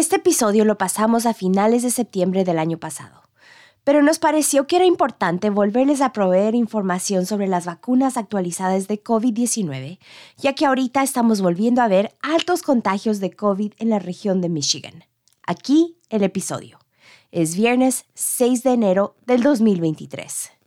Este episodio lo pasamos a finales de septiembre del año pasado, pero nos pareció que era importante volverles a proveer información sobre las vacunas actualizadas de COVID-19, ya que ahorita estamos volviendo a ver altos contagios de COVID en la región de Michigan. Aquí el episodio. Es viernes 6 de enero del 2023.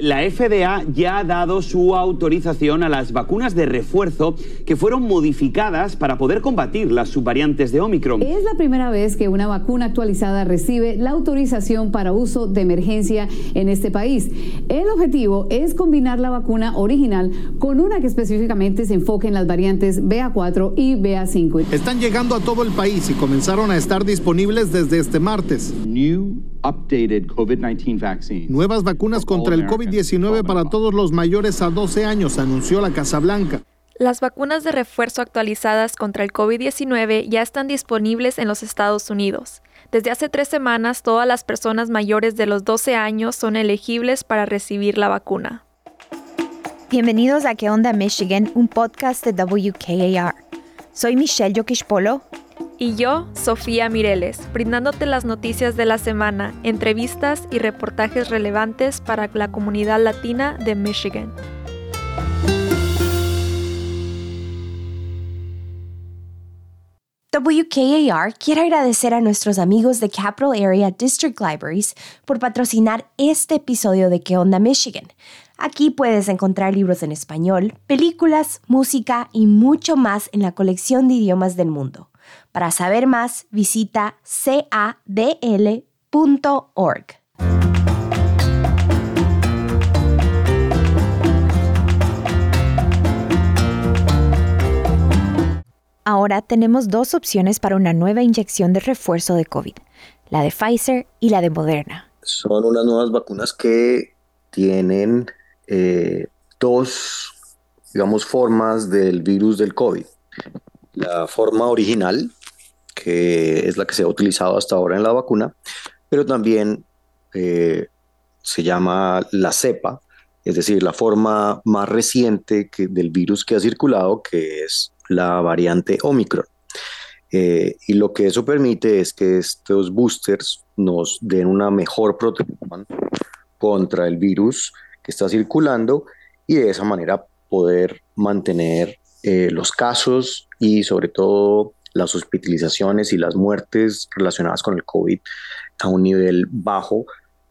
La FDA ya ha dado su autorización a las vacunas de refuerzo que fueron modificadas para poder combatir las subvariantes de Omicron. Es la primera vez que una vacuna actualizada recibe la autorización para uso de emergencia en este país. El objetivo es combinar la vacuna original con una que específicamente se enfoque en las variantes BA4 y BA5. Están llegando a todo el país y comenzaron a estar disponibles desde este martes. Nuevas vacunas contra el COVID-19 para todos los mayores a 12 años, anunció la Casa Blanca. Las vacunas de refuerzo actualizadas contra el COVID-19 ya están disponibles en los Estados Unidos. Desde hace tres semanas, todas las personas mayores de los 12 años son elegibles para recibir la vacuna. Bienvenidos a ¿Qué onda Michigan? Un podcast de WKAR. Soy Michelle Yokishpolo y yo, Sofía Mireles, brindándote las noticias de la semana, entrevistas y reportajes relevantes para la comunidad latina de Michigan. WKAR quiere agradecer a nuestros amigos de Capital Area District Libraries por patrocinar este episodio de ¿Qué onda Michigan? Aquí puedes encontrar libros en español, películas, música y mucho más en la colección de idiomas del mundo. Para saber más, visita cadl.org. Ahora tenemos dos opciones para una nueva inyección de refuerzo de COVID, la de Pfizer y la de Moderna. Son unas nuevas vacunas que tienen eh, dos, digamos, formas del virus del COVID. La forma original, que es la que se ha utilizado hasta ahora en la vacuna, pero también eh, se llama la cepa, es decir, la forma más reciente del virus que ha circulado, que es la variante Omicron. Eh, y lo que eso permite es que estos boosters nos den una mejor protección contra el virus que está circulando y de esa manera poder mantener eh, los casos y sobre todo las hospitalizaciones y las muertes relacionadas con el COVID a un nivel bajo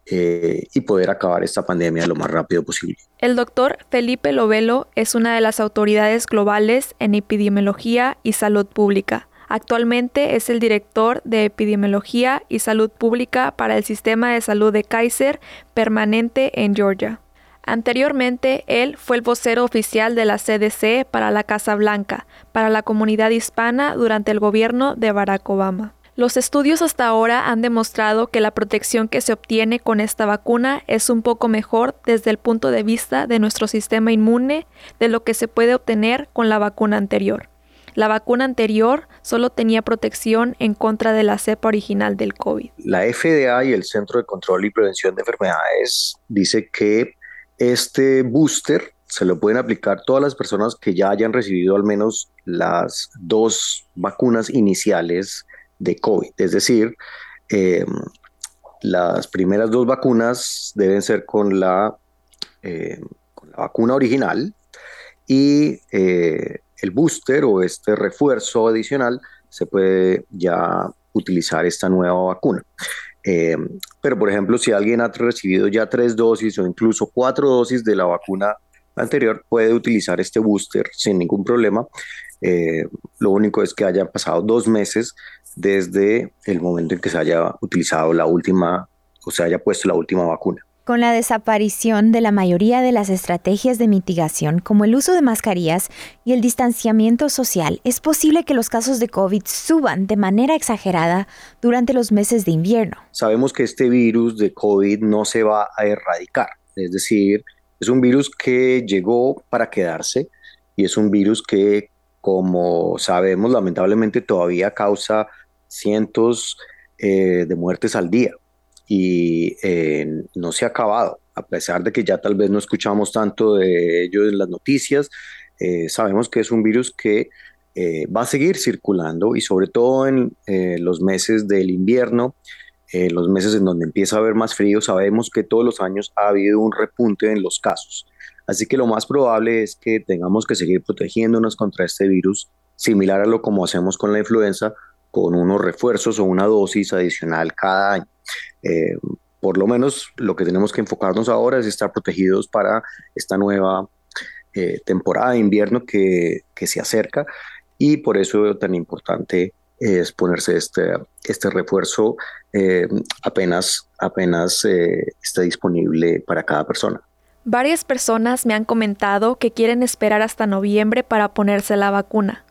eh, y poder acabar esta pandemia lo más rápido posible. El doctor Felipe Lovelo es una de las autoridades globales en epidemiología y salud pública. Actualmente es el director de epidemiología y salud pública para el sistema de salud de Kaiser permanente en Georgia. Anteriormente, él fue el vocero oficial de la CDC para la Casa Blanca, para la comunidad hispana durante el gobierno de Barack Obama. Los estudios hasta ahora han demostrado que la protección que se obtiene con esta vacuna es un poco mejor desde el punto de vista de nuestro sistema inmune de lo que se puede obtener con la vacuna anterior. La vacuna anterior solo tenía protección en contra de la cepa original del COVID. La FDA y el Centro de Control y Prevención de Enfermedades dice que este booster se lo pueden aplicar todas las personas que ya hayan recibido al menos las dos vacunas iniciales de COVID. Es decir, em, las primeras dos vacunas deben ser con la, em, vacuna original y eh, el booster o este refuerzo adicional se puede ya utilizar esta nueva vacuna. Eh, pero, por ejemplo, si alguien ha recibido ya tres dosis o incluso cuatro dosis de la vacuna anterior, puede utilizar este booster sin ningún problema. Eh, lo único es que hayan pasado dos meses desde el momento en que se haya utilizado la última o se haya puesto la última vacuna. Con la desaparición de la mayoría de las estrategias de mitigación, como el uso de mascarillas y el distanciamiento social, es posible que los casos de COVID suban de manera exagerada durante los meses de invierno. Sabemos que este virus de COVID no se va a erradicar, es decir, es un virus que llegó para quedarse y es un virus que, como sabemos, lamentablemente todavía causa cientos eh, de muertes al día y eh, no se ha acabado, a pesar de que ya tal vez no escuchamos tanto de ello en las noticias, eh, sabemos que es un virus que eh, va a seguir circulando y sobre todo en eh, los meses del invierno, eh, los meses en donde empieza a haber más frío, sabemos que todos los años ha habido un repunte en los casos. Así que lo más probable es que tengamos que seguir protegiéndonos contra este virus, similar a lo como hacemos con la influenza, con unos refuerzos o una dosis adicional cada año. Por lo menos lo que tenemos que enfocarnos ahora es estar protegidos para esta nueva temporada de invierno que, se acerca y por eso tan importante es ponerse este, este refuerzo eh, apenas, apenas eh, esté disponible para cada persona. Varias personas me han comentado que quieren esperar hasta noviembre para ponerse la vacuna.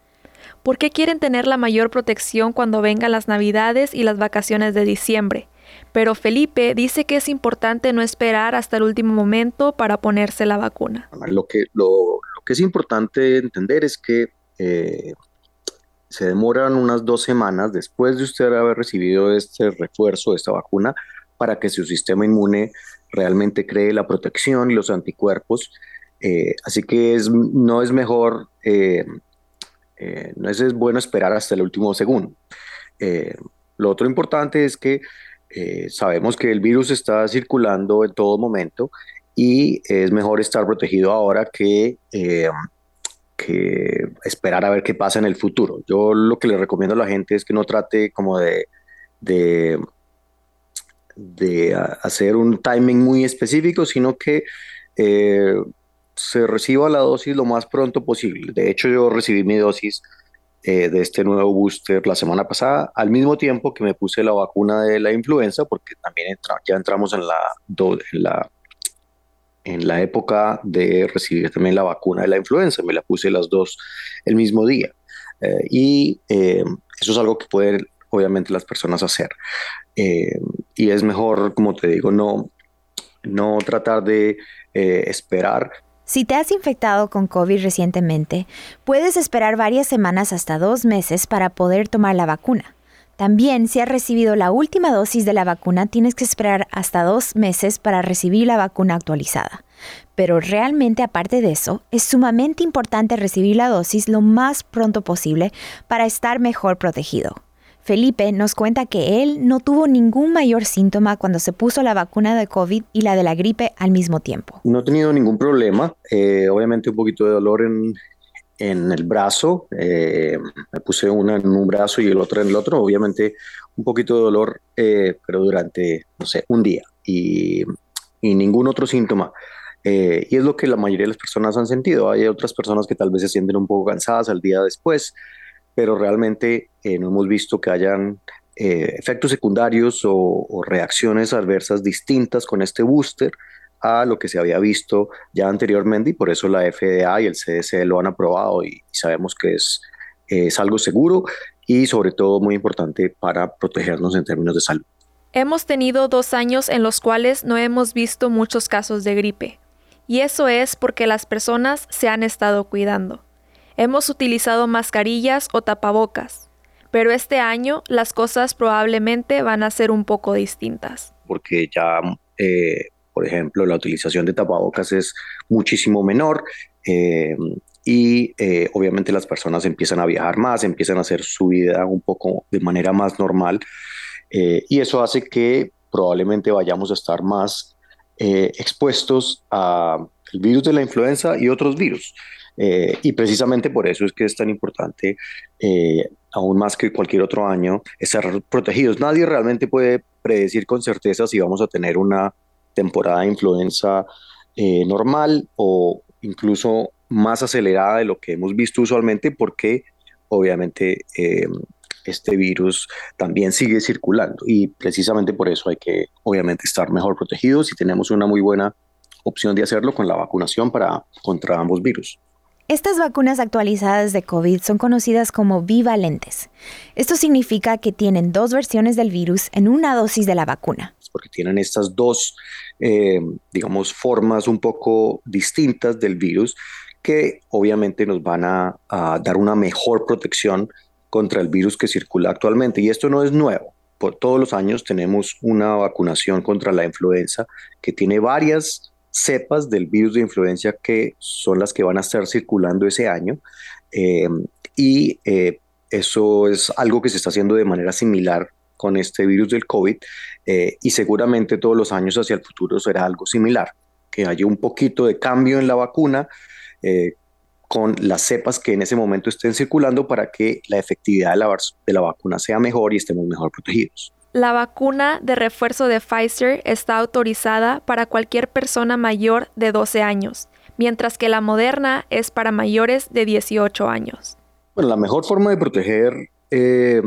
¿Por qué quieren tener la mayor protección cuando vengan las navidades y las vacaciones de diciembre? Pero Felipe dice que es importante no esperar hasta el último momento para ponerse la vacuna. Lo que, lo, lo que es importante entender es que eh, se demoran unas dos semanas después de usted haber recibido este refuerzo, esta vacuna, para que su sistema inmune realmente cree la protección y los anticuerpos. Eh, así que es, no es mejor, eh, no es, bueno esperar hasta el último segundo. lo otro importante es que sabemos que el virus está circulando en todo momento y es mejor estar protegido ahora que que esperar a ver qué pasa en el futuro. Yo lo que le recomiendo a la gente es que no trate como de, de, hacer un timing muy específico, sino que eh, se reciba la dosis lo más pronto posible. De hecho, yo recibí mi dosis eh, de este nuevo booster la semana pasada, al mismo tiempo que me puse la vacuna de la influenza, porque también ya entramos en la, en la en la época de recibir también la vacuna de la influenza. Me la puse las dos el mismo día. Eh, y eh, eso es algo que pueden, obviamente, las personas hacer. Y es mejor, como te digo, no, no tratar de esperar. Si te has infectado con COVID recientemente, puedes esperar varias semanas hasta dos meses para poder tomar la vacuna. También, si has recibido la última dosis de la vacuna, tienes que esperar hasta dos meses para recibir la vacuna actualizada. Pero realmente, aparte de eso, es sumamente importante recibir la dosis lo más pronto posible para estar mejor protegido. Felipe nos cuenta que él no tuvo ningún mayor síntoma cuando se puso la vacuna de COVID y la de la gripe al mismo tiempo. No he tenido ningún problema. Eh, obviamente un poquito de dolor en, en el brazo, eh, me puse una en un brazo y el otro en el otro, obviamente un poquito de dolor, eh, pero durante, no sé, un día y, ningún otro síntoma. Eh, y es lo que la mayoría de las personas han sentido. Hay otras personas que tal vez se sienten un poco cansadas al día después, pero realmente no hemos visto que hayan efectos secundarios o, o reacciones adversas distintas con este booster a lo que se había visto ya anteriormente y por eso la FDA y el CDC lo han aprobado y, sabemos que es, es algo seguro y sobre todo muy importante para protegernos en términos de salud. Hemos tenido dos años en los cuales no hemos visto muchos casos de gripe, y eso es porque las personas se han estado cuidando. Hemos utilizado mascarillas o tapabocas, pero este año las cosas probablemente van a ser un poco distintas. Porque ya eh, por ejemplo, la utilización de tapabocas es muchísimo menor. Eh, y eh, obviamente las personas empiezan a viajar más, empiezan a hacer su vida un poco de manera más normal y eso hace que probablemente vayamos a estar más expuestos al virus de la influenza y otros virus. Y precisamente por eso es que es tan importante, aún más que cualquier otro año, estar protegidos. Nadie realmente puede predecir con certeza si vamos a tener una temporada de influenza eh, normal o incluso más acelerada de lo que hemos visto usualmente porque obviamente eh, este virus también sigue circulando y precisamente por eso hay que obviamente estar mejor protegidos y tenemos una muy buena opción de hacerlo con la vacunación para contra ambos virus. Estas vacunas actualizadas de COVID son conocidas como bivalentes. Esto significa que tienen dos versiones del virus en una dosis de la vacuna. Porque tienen estas dos eh, digamos, formas un poco distintas del virus que obviamente nos van a, dar una mejor protección contra el virus que circula actualmente. Y esto no es nuevo. Por todos los años tenemos una vacunación contra la influenza que tiene varias cepas del virus de influenza que son las que van a estar circulando ese año. Eh, y eh, eso es algo que se está haciendo de manera similar con este virus del COVID eh, y seguramente todos los años hacia el futuro será algo similar, que haya un poquito de cambio en la vacuna con las cepas que en ese momento estén circulando para que la efectividad de la, de la vacuna sea mejor y estemos mejor protegidos. La vacuna de refuerzo de Pfizer está autorizada para cualquier persona mayor de 12 años, mientras que la Moderna es para mayores de 18 años. Bueno, la mejor forma de proteger eh,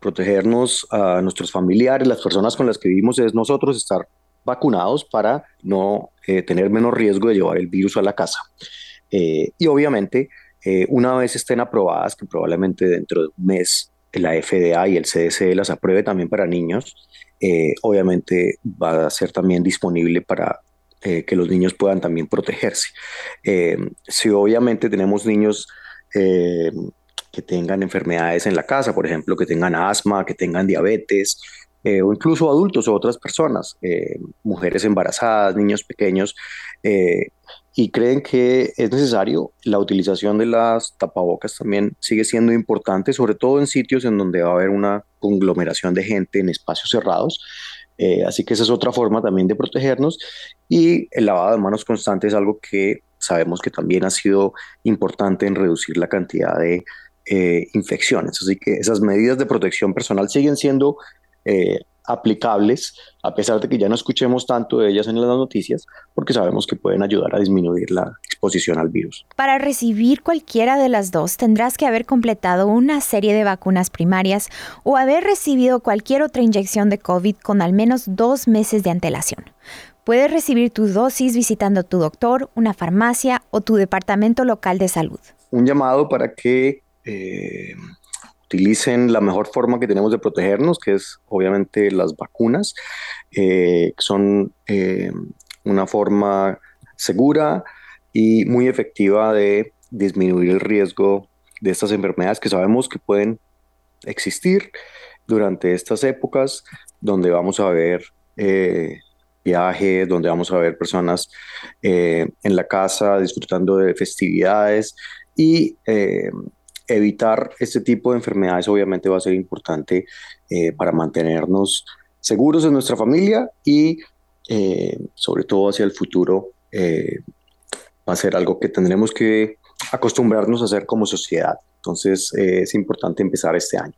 protegernos a nuestros familiares, las personas con las que vivimos, es nosotros estar vacunados para no eh, tener menos riesgo de llevar el virus a la casa. Eh, y obviamente, eh, una vez estén aprobadas, que probablemente dentro de un mes la FDA y el CDC las apruebe también para niños, obviamente va a ser también disponible para que los niños puedan también protegerse. si obviamente tenemos niños que tengan enfermedades en la casa, por ejemplo, que tengan asma, que tengan diabetes, eh, o incluso adultos o otras personas, eh, mujeres embarazadas, niños pequeños, eh, y creen que es necesario, la utilización de las tapabocas también sigue siendo importante, sobre todo en sitios en donde va a haber una conglomeración de gente en espacios cerrados. así que esa es otra forma también de protegernos y el lavado de manos constante es algo que sabemos que también ha sido importante en reducir la cantidad de eh, infecciones. Así que esas medidas de protección personal siguen siendo eh, aplicables, a pesar de que ya no escuchemos tanto de ellas en las noticias, porque sabemos que pueden ayudar a disminuir la exposición al virus. Para recibir cualquiera de las dos, tendrás que haber completado una serie de vacunas primarias o haber recibido cualquier otra inyección de COVID con al menos dos meses de antelación. Puedes recibir tu dosis visitando tu doctor, una farmacia o tu departamento local de salud. Un llamado para que eh, utilicen la mejor forma que tenemos de protegernos, que es obviamente las vacunas, eh, son eh, una forma segura y muy efectiva de disminuir el riesgo de estas enfermedades que sabemos que pueden existir durante estas épocas donde vamos a ver viajes, donde vamos a ver personas en la casa disfrutando de festividades y evitar este tipo de enfermedades obviamente va a ser importante eh, para mantenernos seguros en nuestra familia y eh, sobre todo hacia el futuro eh, va a ser algo que tendremos que acostumbrarnos a hacer como sociedad. Entonces es importante empezar este año.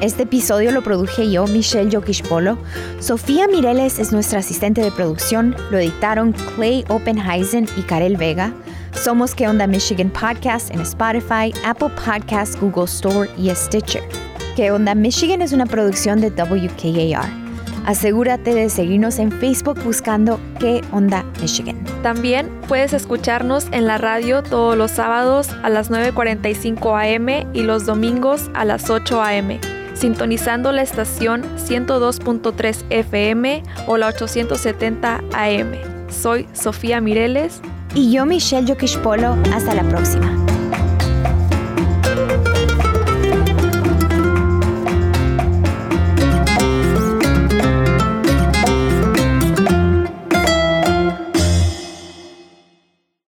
Este episodio lo produje yo, Michelle Polo. Sofía Mireles es nuestra asistente de producción. Lo editaron Clay Oppenheisen y Karel Vega. Somos Que Onda Michigan Podcast en Spotify, Apple Podcasts, Google Store y Stitcher. Que Onda Michigan es una producción de WKAR. Asegúrate de seguirnos en Facebook buscando Que Onda Michigan. También puedes escucharnos en la radio todos los sábados a las 9.45 am y los domingos a las 8 am, sintonizando la estación 102.3 FM o la 870 AM. Soy Sofía Mireles y yo, Michelle Yokish Polo. Hasta la próxima.